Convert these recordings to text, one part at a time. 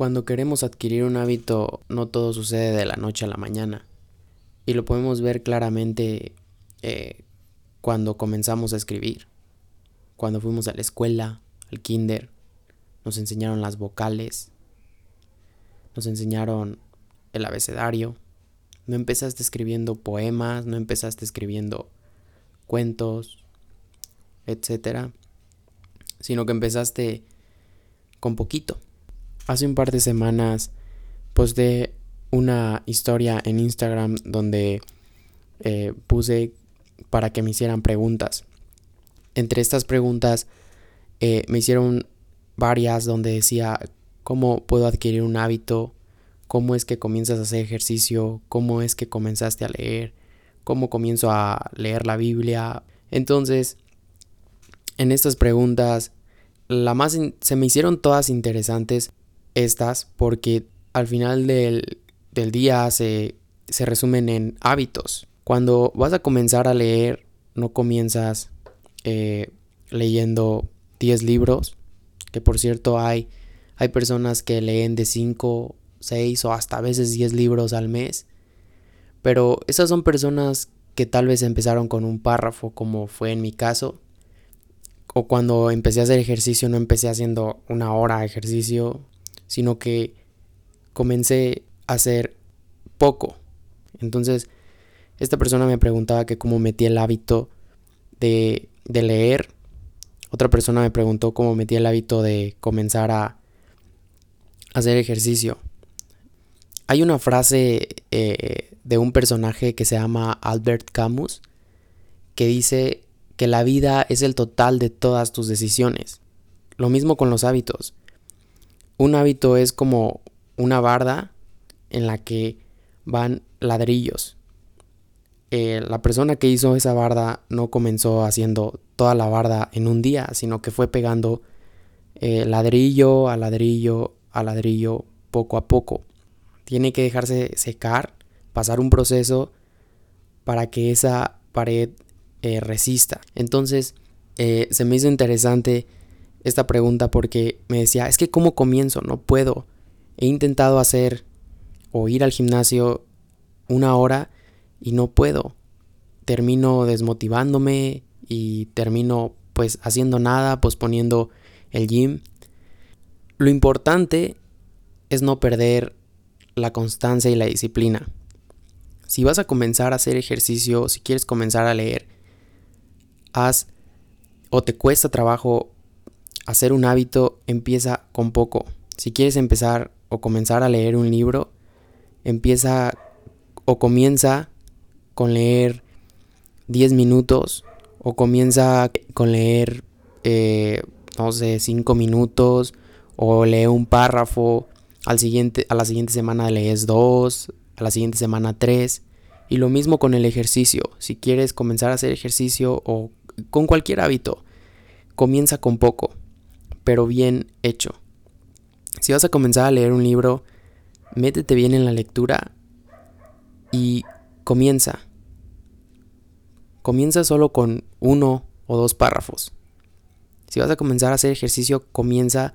Cuando queremos adquirir un hábito, no todo sucede de la noche a la mañana. Y lo podemos ver claramente eh, cuando comenzamos a escribir. Cuando fuimos a la escuela, al kinder, nos enseñaron las vocales, nos enseñaron el abecedario. No empezaste escribiendo poemas, no empezaste escribiendo cuentos, etcétera, sino que empezaste con poquito hace un par de semanas posté una historia en Instagram donde eh, puse para que me hicieran preguntas. Entre estas preguntas eh, me hicieron varias donde decía cómo puedo adquirir un hábito, cómo es que comienzas a hacer ejercicio, cómo es que comenzaste a leer, cómo comienzo a leer la Biblia. Entonces, en estas preguntas, la más se me hicieron todas interesantes estas porque al final del, día se, se resumen en hábitos. Cuando vas a comenzar a leer, no comienzas eh, leyendo 10 libros, que por cierto hay, hay personas que leen de 5, 6 o hasta a veces 10 libros al mes, pero esas son personas que tal vez empezaron con un párrafo como fue en mi caso, o cuando empecé a hacer ejercicio no empecé haciendo una hora de ejercicio, sino que comencé a hacer poco. Entonces, esta persona me preguntaba que cómo metí el hábito de, de leer. Otra persona me preguntó cómo metí el hábito de comenzar a hacer ejercicio. Hay una frase eh, de un personaje que se llama Albert Camus que dice que la vida es el total de todas tus decisiones. Lo mismo con los hábitos. Un hábito es como una barda en la que van ladrillos. Eh, la persona que hizo esa barda no comenzó haciendo toda la barda en un día, sino que fue pegando eh, ladrillo a ladrillo a ladrillo poco a poco. Tiene que dejarse secar, pasar un proceso para que esa pared eh, resista. Entonces, se me hizo interesante esta pregunta porque me decía, es que ¿cómo comienzo? No puedo. He intentado hacer o ir al gimnasio una hora y no puedo. Termino desmotivándome y termino pues haciendo nada, posponiendo el gym. Lo importante es no perder la constancia y la disciplina. Si vas a comenzar a hacer ejercicio, si quieres comenzar a leer, haz o te cuesta trabajo hacer un hábito empieza con poco. Si quieres empezar o comenzar a leer un libro, empieza o comienza con leer 10 minutos o comienza con leer, eh, no sé, 5 minutos o lee un párrafo. Al siguiente, a la siguiente semana lees 2, a la siguiente semana 3. Y lo mismo con el ejercicio. Si quieres comenzar a hacer ejercicio o con cualquier hábito, comienza con poco pero bien hecho. Si vas a comenzar a leer un libro, métete bien en la lectura y comienza. Comienza solo con uno o dos párrafos. Si vas a comenzar a hacer ejercicio, comienza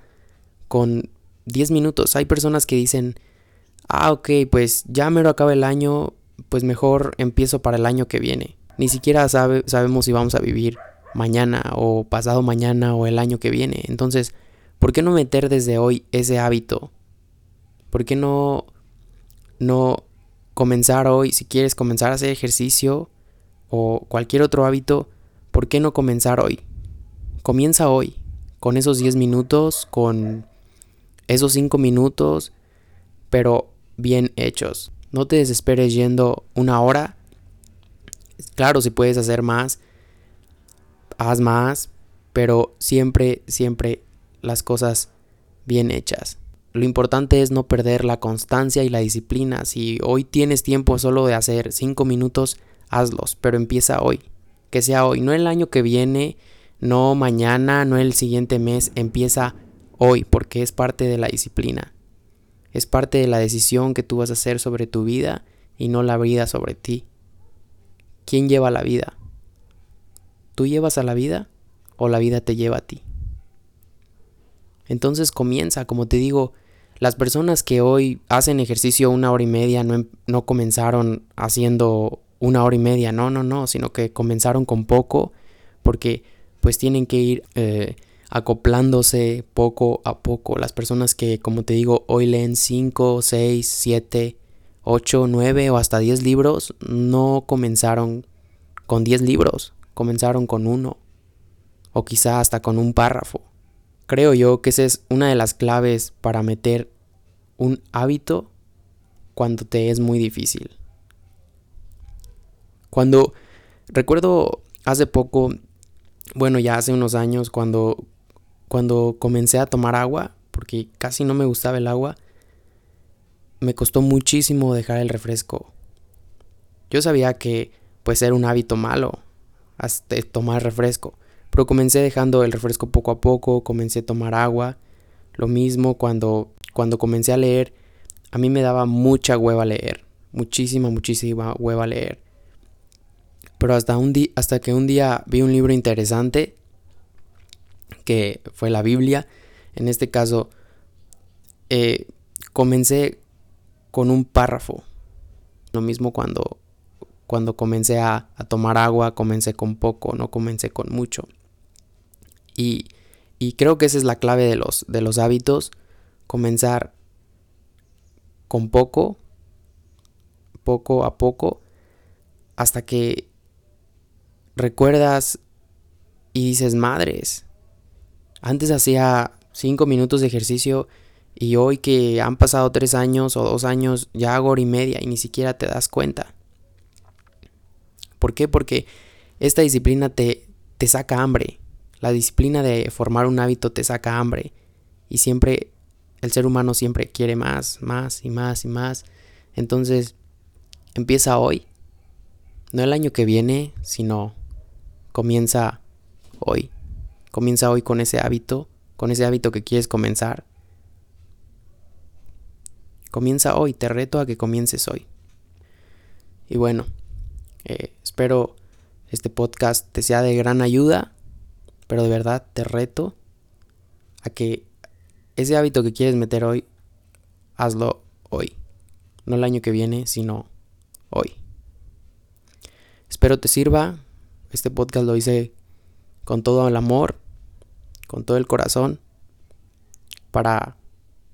con 10 minutos. Hay personas que dicen, ah, ok, pues ya me lo acaba el año, pues mejor empiezo para el año que viene. Ni siquiera sabe, sabemos si vamos a vivir mañana o pasado mañana o el año que viene. Entonces, ¿por qué no meter desde hoy ese hábito? ¿Por qué no no comenzar hoy si quieres comenzar a hacer ejercicio o cualquier otro hábito? ¿Por qué no comenzar hoy? Comienza hoy con esos 10 minutos, con esos 5 minutos, pero bien hechos. No te desesperes yendo una hora. Claro, si puedes hacer más, haz más, pero siempre, siempre las cosas bien hechas. Lo importante es no perder la constancia y la disciplina. Si hoy tienes tiempo solo de hacer 5 minutos, hazlos, pero empieza hoy. Que sea hoy, no el año que viene, no mañana, no el siguiente mes, empieza hoy, porque es parte de la disciplina. Es parte de la decisión que tú vas a hacer sobre tu vida y no la vida sobre ti. ¿Quién lleva la vida? ¿Tú llevas a la vida o la vida te lleva a ti? Entonces comienza, como te digo, Las personas que hoy hacen ejercicio una hora y media no, em, no comenzaron haciendo una hora y media, no, no, no, sino que comenzaron con poco porque pues tienen que ir eh, acoplándose poco a poco. Las personas que, como te digo, hoy leen 5, 6, 7, 8, 9 o hasta 10 libros, no comenzaron con 10 libros, comenzaron con uno o quizá hasta con un párrafo. Creo yo que esa es una de las claves para meter un hábito cuando te es muy difícil. Cuando recuerdo hace poco, bueno, ya hace unos años cuando cuando comencé a tomar agua, porque casi no me gustaba el agua, me costó muchísimo dejar el refresco. Yo sabía que pues era un hábito malo hasta tomar refresco, pero comencé dejando el refresco poco a poco, comencé a tomar agua. Lo mismo cuando, cuando comencé a leer, a mí me daba mucha hueva leer, muchísima, muchísima hueva leer. Pero hasta, un hasta que un día vi un libro interesante, que fue la Biblia, en este caso, eh, comencé con un párrafo. Lo mismo cuando, cuando comencé a, tomar agua, comencé con poco, no comencé con mucho. Y, creo que esa es la clave de los, de los hábitos, comenzar con poco, poco a poco, hasta que recuerdas y dices, madres, antes hacía cinco minutos de ejercicio y hoy que han pasado tres años o dos años ya hago hora y media y ni siquiera te das cuenta. ¿Por qué? Porque esta disciplina te, te saca hambre. La disciplina de formar un hábito te saca hambre. Y siempre, el ser humano siempre quiere más, más y más y más. Entonces, empieza hoy. No el año que viene, sino comienza hoy. Comienza hoy con ese hábito, con ese hábito que quieres comenzar. Comienza hoy, te reto a que comiences hoy. Y bueno, eh, espero este podcast te sea de gran ayuda pero de verdad te reto a que ese hábito que quieres meter hoy, hazlo hoy. No el año que viene, sino hoy. Espero te sirva. Este podcast lo hice con todo el amor, con todo el corazón, para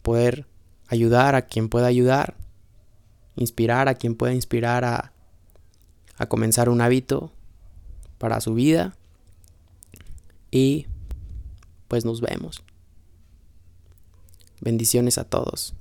poder ayudar a quien pueda ayudar, inspirar a quien pueda inspirar a, a comenzar un hábito para su vida y pues nos vemos. Bendiciones a todos.